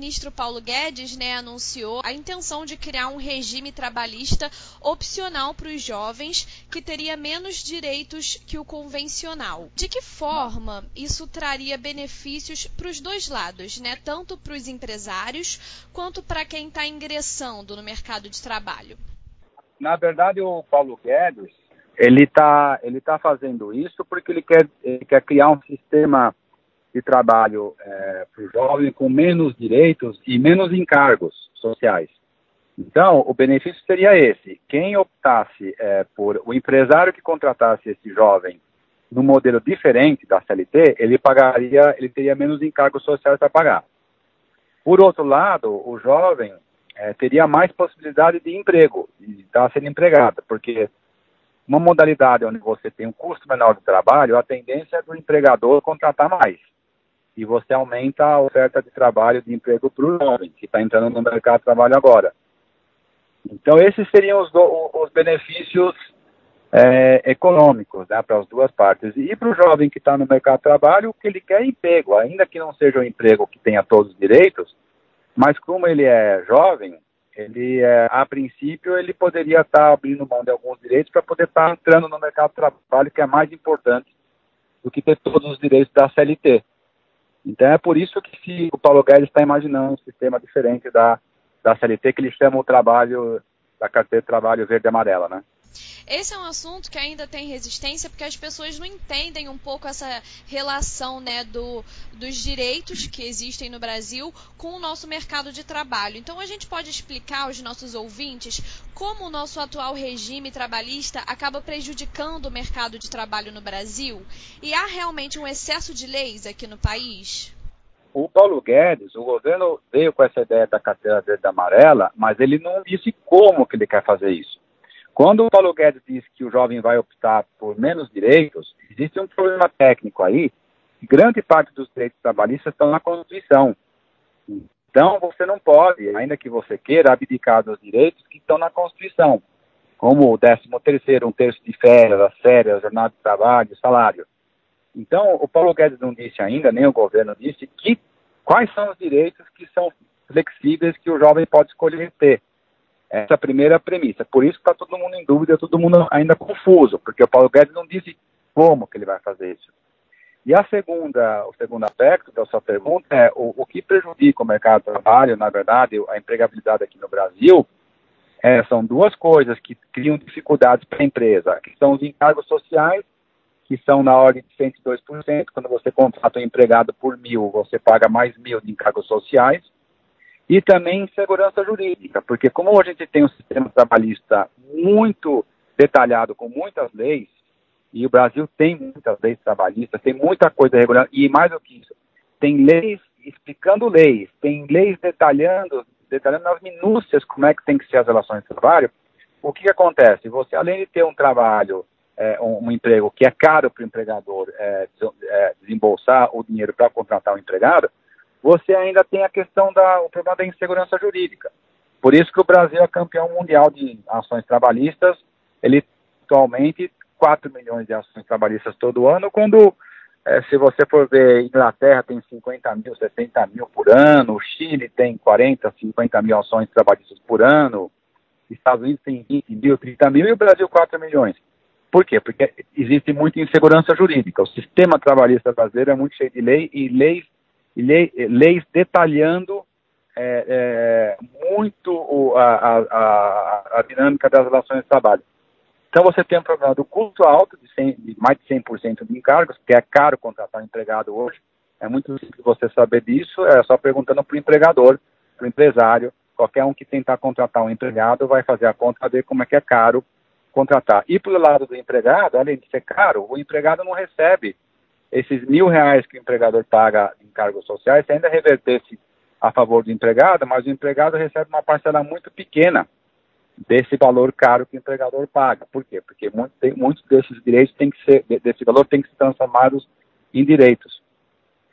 ministro Paulo Guedes né, anunciou a intenção de criar um regime trabalhista opcional para os jovens que teria menos direitos que o convencional. De que forma isso traria benefícios para os dois lados, né? tanto para os empresários quanto para quem está ingressando no mercado de trabalho? Na verdade, o Paulo Guedes ele está ele tá fazendo isso porque ele quer, ele quer criar um sistema de trabalho é, para o jovem com menos direitos e menos encargos sociais. Então, o benefício seria esse: quem optasse é, por o empresário que contratasse esse jovem no modelo diferente da CLT, ele pagaria, ele teria menos encargos sociais para pagar. Por outro lado, o jovem é, teria mais possibilidade de emprego, de estar sendo empregado, porque uma modalidade onde você tem um custo menor de trabalho, a tendência é do empregador contratar mais e você aumenta a oferta de trabalho, de emprego para o jovem, que está entrando no mercado de trabalho agora. Então, esses seriam os, do, os benefícios é, econômicos né, para as duas partes. E para o jovem que está no mercado de trabalho, o que ele quer é emprego, ainda que não seja um emprego que tenha todos os direitos, mas como ele é jovem, ele, é, a princípio, ele poderia estar tá abrindo mão de alguns direitos para poder estar tá entrando no mercado de trabalho, que é mais importante do que ter todos os direitos da CLT. Então é por isso que se, o Paulo Guedes está imaginando um sistema diferente da, da CLT, que ele chama o trabalho da carteira de trabalho verde e amarela, né? Esse é um assunto que ainda tem resistência porque as pessoas não entendem um pouco essa relação né, do, dos direitos que existem no Brasil com o nosso mercado de trabalho. Então a gente pode explicar aos nossos ouvintes como o nosso atual regime trabalhista acaba prejudicando o mercado de trabalho no Brasil? E há realmente um excesso de leis aqui no país? O Paulo Guedes, o governo veio com essa ideia da carteira verde e amarela, mas ele não disse como que ele quer fazer isso. Quando o Paulo Guedes diz que o jovem vai optar por menos direitos, existe um problema técnico aí. Grande parte dos direitos trabalhistas estão na Constituição. Então, você não pode, ainda que você queira, abdicar dos direitos que estão na Constituição, como o 13 terceiro, um terço de férias, as férias, jornada de trabalho, salário. Então, o Paulo Guedes não disse ainda, nem o governo disse, que quais são os direitos que são flexíveis que o jovem pode escolher ter. Essa é a primeira premissa. Por isso está todo mundo em dúvida, todo mundo ainda confuso, porque o Paulo Guedes não disse como que ele vai fazer isso. E a segunda, o segundo aspecto da sua pergunta é o, o que prejudica o mercado de trabalho, na verdade, a empregabilidade aqui no Brasil, é, são duas coisas que criam dificuldades para a empresa, que são os encargos sociais, que são na ordem de 102%, quando você contrata um empregado por mil, você paga mais mil de encargos sociais, e também segurança jurídica, porque como a gente tem um sistema trabalhista muito detalhado, com muitas leis, e o Brasil tem muitas leis trabalhistas, tem muita coisa regular, e mais do que isso, tem leis explicando leis, tem leis detalhando, detalhando nas minúcias como é que tem que ser as relações de trabalho, o que, que acontece? Você, além de ter um trabalho, é, um, um, emprego que é caro para o empregador é, desembolsar o dinheiro para contratar um empregado, você ainda tem a questão da o problema da insegurança jurídica. Por isso que o Brasil é campeão mundial de ações trabalhistas. Ele atualmente 4 milhões de ações trabalhistas todo ano, quando é, se você for ver, Inglaterra tem 50 mil, 60 mil por ano, Chile tem 40, 50 mil ações trabalhistas por ano, Estados Unidos tem 20 mil, 30 mil e o Brasil 4 milhões. Por quê? Porque existe muita insegurança jurídica. O sistema trabalhista brasileiro é muito cheio de lei e leis lei, leis detalhando é, é, muito o, a, a, a, dinâmica das relações de trabalho. Então você tem um problema do custo alto, de, 100, de mais de 100% de encargos, que é caro contratar um empregado hoje. É muito simples você saber disso, é só perguntando para o empregador, para o empresário. Qualquer um que tentar contratar um empregado vai fazer a conta ver como é que é caro contratar. E pelo lado do empregado, além de ser caro, o empregado não recebe esses mil reais que o empregador paga em cargos sociais, se ainda revertesse a favor do empregado, mas o empregado recebe uma parcela muito pequena desse valor caro que o empregador paga. Por quê? Porque muito, tem, muitos desses direitos têm que ser, desse valor tem que ser transformados em direitos.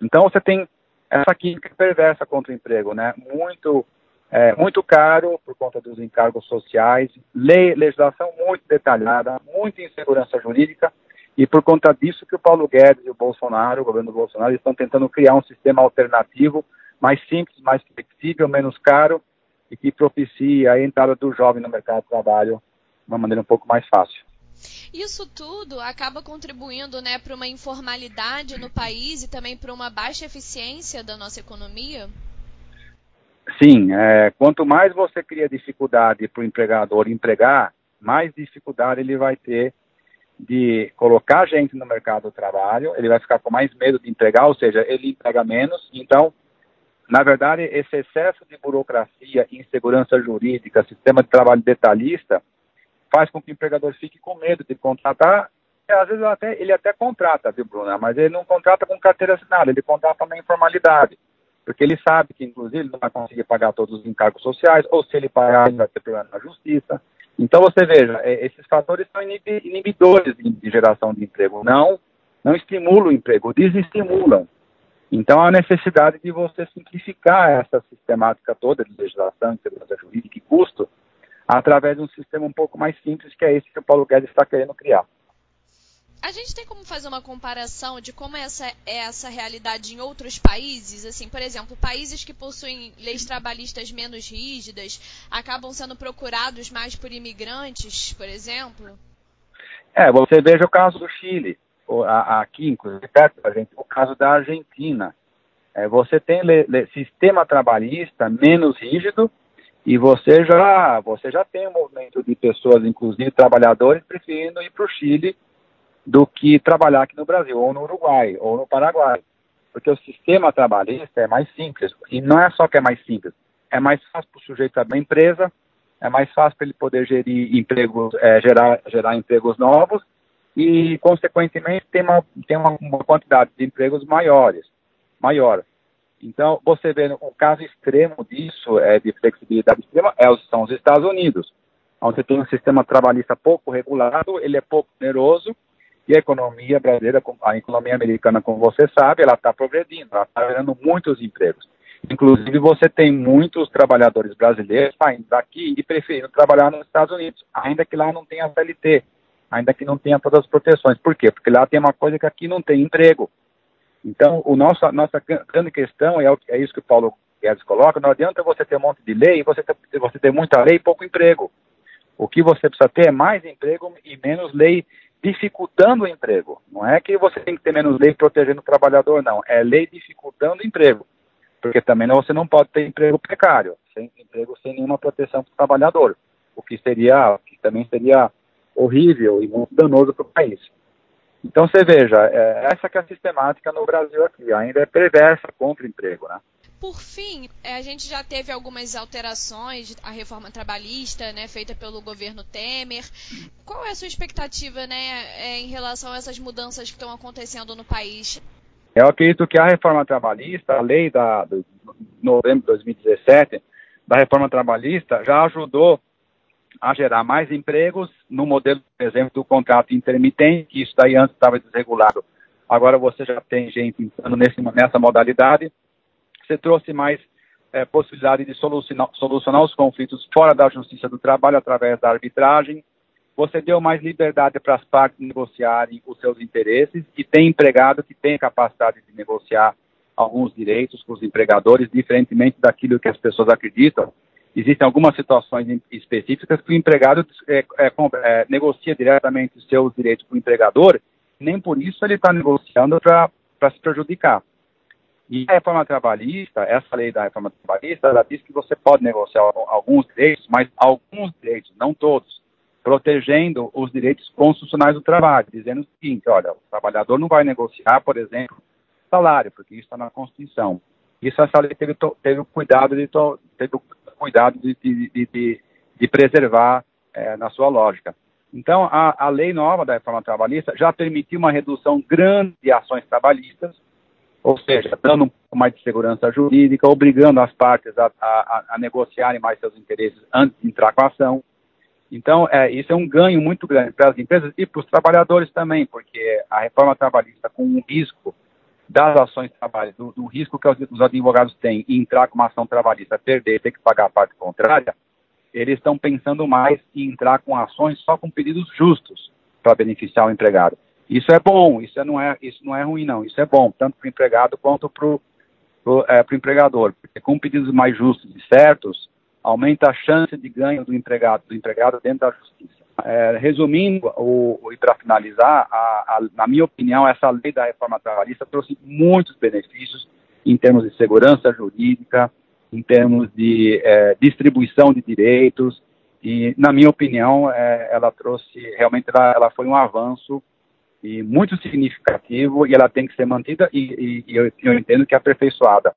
Então você tem essa química perversa contra o emprego, né? Muito, é, muito caro por conta dos encargos sociais, lei, legislação muito detalhada, muita insegurança jurídica e por conta disso que o Paulo Guedes e o Bolsonaro, o governo Bolsonaro, estão tentando criar um sistema alternativo mais simples, mais flexível, menos caro e que propicie a entrada do jovem no mercado de trabalho de uma maneira um pouco mais fácil. Isso tudo acaba contribuindo né, para uma informalidade no país e também para uma baixa eficiência da nossa economia? Sim, é, quanto mais você cria dificuldade para o empregador empregar, mais dificuldade ele vai ter de colocar gente no mercado do trabalho, ele vai ficar com mais medo de empregar, ou seja, ele emprega menos. Então, na verdade, esse excesso de burocracia, insegurança jurídica, sistema de trabalho detalhista, faz com que o empregador fique com medo de contratar. E, às vezes até, ele até contrata, viu, Bruna? Mas ele não contrata com carteira assinada, ele contrata na informalidade. Porque ele sabe que, inclusive, ele não vai conseguir pagar todos os encargos sociais, ou se ele pagar, ele vai ter problema na justiça. Então, você veja, é, esses fatores são inibidores de geração de emprego. Não, não estimulam o emprego, desestimulam. Então, há necessidade de você simplificar essa sistemática toda de legislação, segurança jurídica e custo, através de um sistema um pouco mais simples, que é esse que o Paulo Guedes está querendo criar. A gente tem como fazer uma comparação de como essa é essa realidade em outros países? Assim, por exemplo, países que possuem leis trabalhistas menos rígidas acabam sendo procurados mais por imigrantes, por exemplo? É, você veja o caso do Chile, aqui, inclusive, perto da gente, o caso da Argentina. É, você tem le, le, sistema trabalhista menos rígido e você já, você já tem um movimento de pessoas, inclusive trabalhadores, preferindo ir para o Chile do que trabalhar aqui no Brasil, ou no Uruguai, ou no Paraguai. Porque o sistema trabalhista é mais simples. E não é só que é mais simples, é mais fácil para o sujeito abrir uma empresa, é mais fácil para ele poder gerir empregos, é, gerar, gerar empregos novos e, consequentemente, tem uma, tem uma, uma quantidade de empregos maiores, maior. Então, você vê o caso extremo disso, é, de flexibilidade extrema, é, são os Estados Unidos, onde tem um sistema trabalhista pouco regulado, ele é pouco generoso, e a economia brasileira, a economia americana, como você sabe, ela está progredindo, ela está gerando muitos empregos. Inclusive, você tem muitos trabalhadores brasileiros saindo daqui e preferindo trabalhar nos Estados Unidos, ainda que lá não tenha CLT, ainda que não tenha todas as proteções. Por quê? Porque lá tem uma coisa que aqui não tem emprego. Então, o nosso, a nossa grande questão é, é isso que o Paulo Guedes coloca, não adianta você ter um monte de lei, você ter, você ter muita lei e pouco emprego. O que você precisa ter é mais emprego e menos lei dificultando o emprego. Não é que você tem que ter menos lei protegendo o trabalhador, não. É lei dificultando o emprego. Porque também você não pode ter emprego precário, sem emprego sem nenhuma proteção para o trabalhador. O que seria, que também seria horrível e muito danoso para o país. Então você veja, é, essa que é a sistemática no Brasil aqui, ainda é perversa contra o emprego, né? Por fim, é, a gente já teve algumas alterações à reforma trabalhista, né, feita pelo governo Temer. Qual é a sua expectativa, né, é, em relação a essas mudanças que estão acontecendo no país? Eu acredito que a reforma trabalhista, a lei da de novembro de 2017 da reforma trabalhista já ajudou a gerar mais empregos no modelo, por exemplo, do contrato intermitente, que isso daí antes estava desregulado. Agora você já tem gente entrando nesse, nessa modalidade você trouxe mais é, possibilidade de solucionar, solucionar os conflitos fora da justiça do trabalho através da arbitragem. Você deu mais liberdade para as partes negociarem os seus interesses e tem empregado que tem capacidade de negociar alguns direitos com os empregadores, diferentemente daquilo que as pessoas acreditam. Existem algumas situações específicas que o empregado é, é, é, negocia diretamente os seus direitos com o empregador, nem por isso ele está negociando para se prejudicar. E a reforma trabalhista, essa lei da reforma trabalhista, ela diz que você pode negociar alguns direitos, mas alguns direitos, não todos, protegendo os direitos constitucionais do trabalho, dizendo o seguinte, olha, o trabalhador não vai negociar, por exemplo, salário, porque isso está na Constituição. Isso essa lei teve, teve o cuidado de, teve cuidado de, de, de, de preservar é, na sua lógica. Então, a, a lei nova da reforma trabalhista já permitiu uma redução grande de ações trabalhistas, ou seja, dando um pouco mais de segurança jurídica, obrigando as partes a, a, a negociarem mais seus interesses antes de entrar com a ação. Então, é, isso é um ganho muito grande para as empresas e para os trabalhadores também, porque a reforma trabalhista, com o risco das ações de trabalho, do, do risco que os, os, advogados têm em entrar com uma ação trabalhista, perder, ter que pagar a parte contrária, eles estão pensando mais em entrar com ações só com pedidos justos para beneficiar o empregado. Isso é bom, isso não é, isso não é ruim, não. Isso é bom, tanto para o empregado quanto para o é, empregador, porque com pedidos mais justos e certos, aumenta a chance de ganho do empregado, do empregado dentro da justiça. É, resumindo, e para finalizar, a, a, na minha opinião, essa lei da reforma trabalhista trouxe muitos benefícios em termos de segurança jurídica, em termos de é, distribuição de direitos, e, na minha opinião, é, ela trouxe, realmente, ela, ela, foi um avanço e muito significativo, e ela tem que ser mantida, e, e, e eu, eu entendo que é aperfeiçoada.